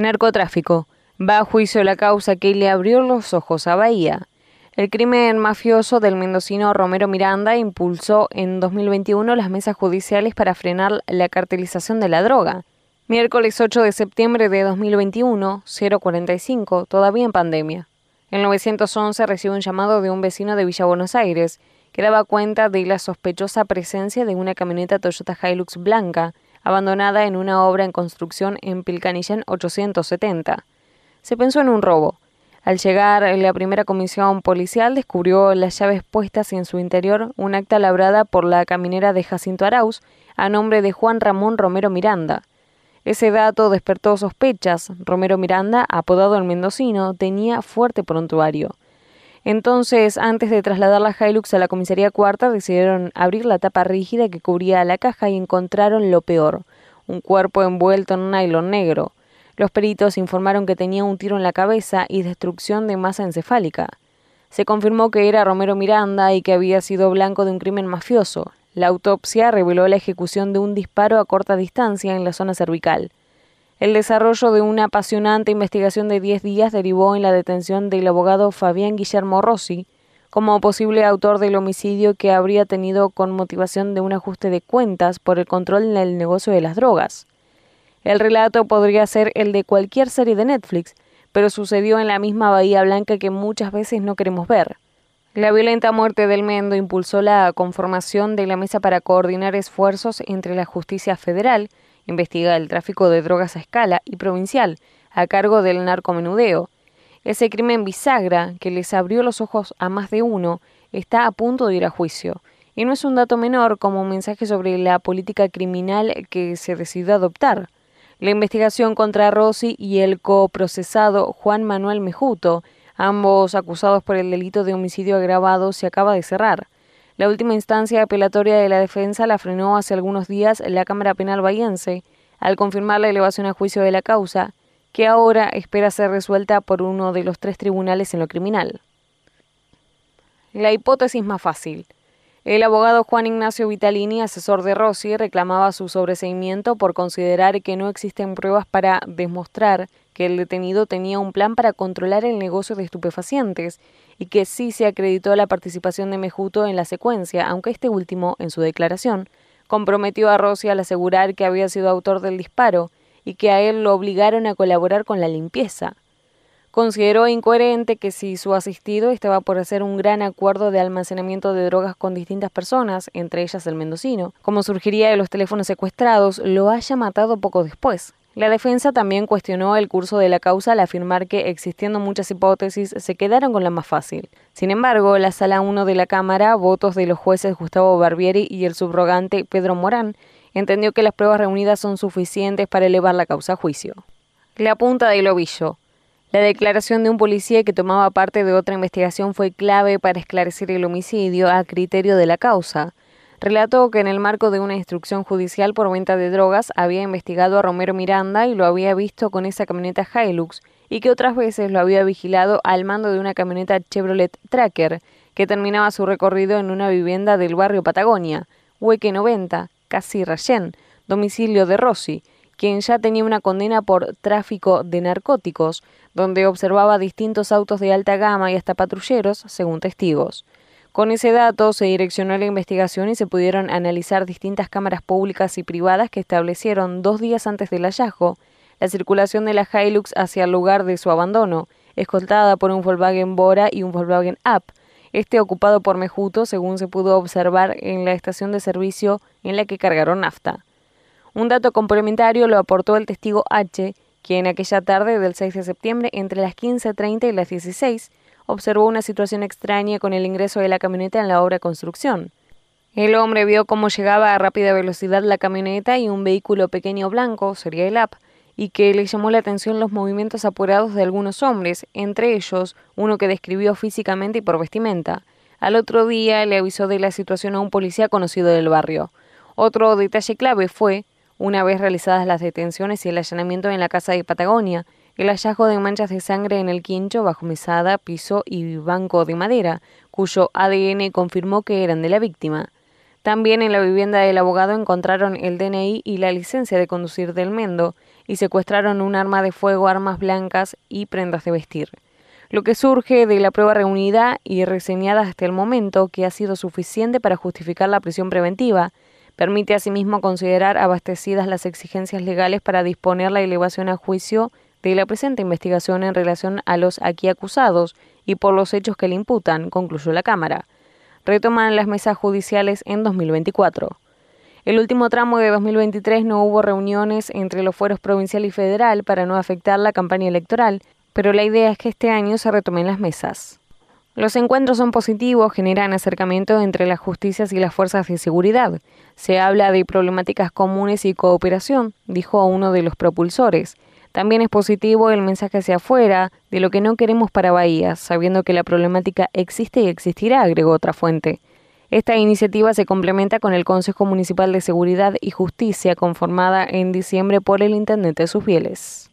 Narcotráfico. Va a juicio la causa que le abrió los ojos a Bahía. El crimen mafioso del mendocino Romero Miranda impulsó en 2021 las mesas judiciales para frenar la cartelización de la droga. Miércoles 8 de septiembre de 2021, 045, todavía en pandemia. En 911 recibe un llamado de un vecino de Villa Buenos Aires, que daba cuenta de la sospechosa presencia de una camioneta Toyota Hilux blanca, abandonada en una obra en construcción en Pilcanillén 870. Se pensó en un robo. Al llegar, la primera comisión policial descubrió las llaves puestas y en su interior un acta labrada por la caminera de Jacinto Arauz a nombre de Juan Ramón Romero Miranda. Ese dato despertó sospechas. Romero Miranda, apodado el Mendocino, tenía fuerte prontuario. Entonces, antes de trasladar la Hilux a la comisaría cuarta, decidieron abrir la tapa rígida que cubría la caja y encontraron lo peor, un cuerpo envuelto en un nylon negro. Los peritos informaron que tenía un tiro en la cabeza y destrucción de masa encefálica. Se confirmó que era Romero Miranda y que había sido blanco de un crimen mafioso. La autopsia reveló la ejecución de un disparo a corta distancia en la zona cervical. El desarrollo de una apasionante investigación de 10 días derivó en la detención del abogado Fabián Guillermo Rossi como posible autor del homicidio que habría tenido con motivación de un ajuste de cuentas por el control del negocio de las drogas. El relato podría ser el de cualquier serie de Netflix, pero sucedió en la misma Bahía Blanca que muchas veces no queremos ver. La violenta muerte del Mendo impulsó la conformación de la mesa para coordinar esfuerzos entre la justicia federal, investiga el tráfico de drogas a escala, y provincial, a cargo del narcomenudeo. Ese crimen bisagra, que les abrió los ojos a más de uno, está a punto de ir a juicio. Y no es un dato menor como mensaje sobre la política criminal que se decidió adoptar. La investigación contra Rossi y el coprocesado Juan Manuel Mejuto, ambos acusados por el delito de homicidio agravado, se acaba de cerrar. La última instancia apelatoria de la defensa la frenó hace algunos días la Cámara Penal Bahiense, al confirmar la elevación a juicio de la causa, que ahora espera ser resuelta por uno de los tres tribunales en lo criminal. La hipótesis más fácil. El abogado Juan Ignacio Vitalini, asesor de Rossi, reclamaba su sobreseimiento por considerar que no existen pruebas para demostrar que el detenido tenía un plan para controlar el negocio de estupefacientes y que sí se acreditó la participación de Mejuto en la secuencia, aunque este último, en su declaración, comprometió a Rossi al asegurar que había sido autor del disparo y que a él lo obligaron a colaborar con la limpieza. Consideró incoherente que si su asistido estaba por hacer un gran acuerdo de almacenamiento de drogas con distintas personas, entre ellas el mendocino, como surgiría de los teléfonos secuestrados, lo haya matado poco después. La defensa también cuestionó el curso de la causa al afirmar que, existiendo muchas hipótesis, se quedaron con la más fácil. Sin embargo, la Sala 1 de la Cámara, votos de los jueces Gustavo Barbieri y el subrogante Pedro Morán, entendió que las pruebas reunidas son suficientes para elevar la causa a juicio. La punta del ovillo. La declaración de un policía que tomaba parte de otra investigación fue clave para esclarecer el homicidio a criterio de la causa. Relató que en el marco de una instrucción judicial por venta de drogas había investigado a Romero Miranda y lo había visto con esa camioneta Hilux y que otras veces lo había vigilado al mando de una camioneta Chevrolet Tracker que terminaba su recorrido en una vivienda del barrio Patagonia, Hueque 90, casi Rayén, domicilio de Rossi, quien ya tenía una condena por tráfico de narcóticos, donde observaba distintos autos de alta gama y hasta patrulleros, según testigos. Con ese dato se direccionó la investigación y se pudieron analizar distintas cámaras públicas y privadas que establecieron dos días antes del hallazgo la circulación de la Hilux hacia el lugar de su abandono, escoltada por un Volkswagen Bora y un Volkswagen Up, este ocupado por Mejuto, según se pudo observar en la estación de servicio en la que cargaron nafta. Un dato complementario lo aportó el testigo H, quien aquella tarde del 6 de septiembre, entre las 15.30 y las 16, observó una situación extraña con el ingreso de la camioneta en la obra de construcción. El hombre vio cómo llegaba a rápida velocidad la camioneta y un vehículo pequeño blanco, sería el AP, y que le llamó la atención los movimientos apurados de algunos hombres, entre ellos uno que describió físicamente y por vestimenta. Al otro día le avisó de la situación a un policía conocido del barrio. Otro detalle clave fue una vez realizadas las detenciones y el allanamiento en la casa de Patagonia, el hallazgo de manchas de sangre en el quincho bajo mesada, piso y banco de madera, cuyo ADN confirmó que eran de la víctima. También en la vivienda del abogado encontraron el DNI y la licencia de conducir del Mendo y secuestraron un arma de fuego, armas blancas y prendas de vestir. Lo que surge de la prueba reunida y reseñada hasta el momento, que ha sido suficiente para justificar la prisión preventiva, permite asimismo considerar abastecidas las exigencias legales para disponer la elevación a juicio de la presente investigación en relación a los aquí acusados y por los hechos que le imputan, concluyó la Cámara. Retoman las mesas judiciales en 2024. El último tramo de 2023 no hubo reuniones entre los fueros provincial y federal para no afectar la campaña electoral, pero la idea es que este año se retomen las mesas. Los encuentros son positivos, generan acercamiento entre las justicias y las fuerzas de seguridad. Se habla de problemáticas comunes y cooperación, dijo uno de los propulsores. También es positivo el mensaje hacia afuera de lo que no queremos para Bahía, sabiendo que la problemática existe y existirá, agregó otra fuente. Esta iniciativa se complementa con el Consejo Municipal de Seguridad y Justicia conformada en diciembre por el intendente Susbieles.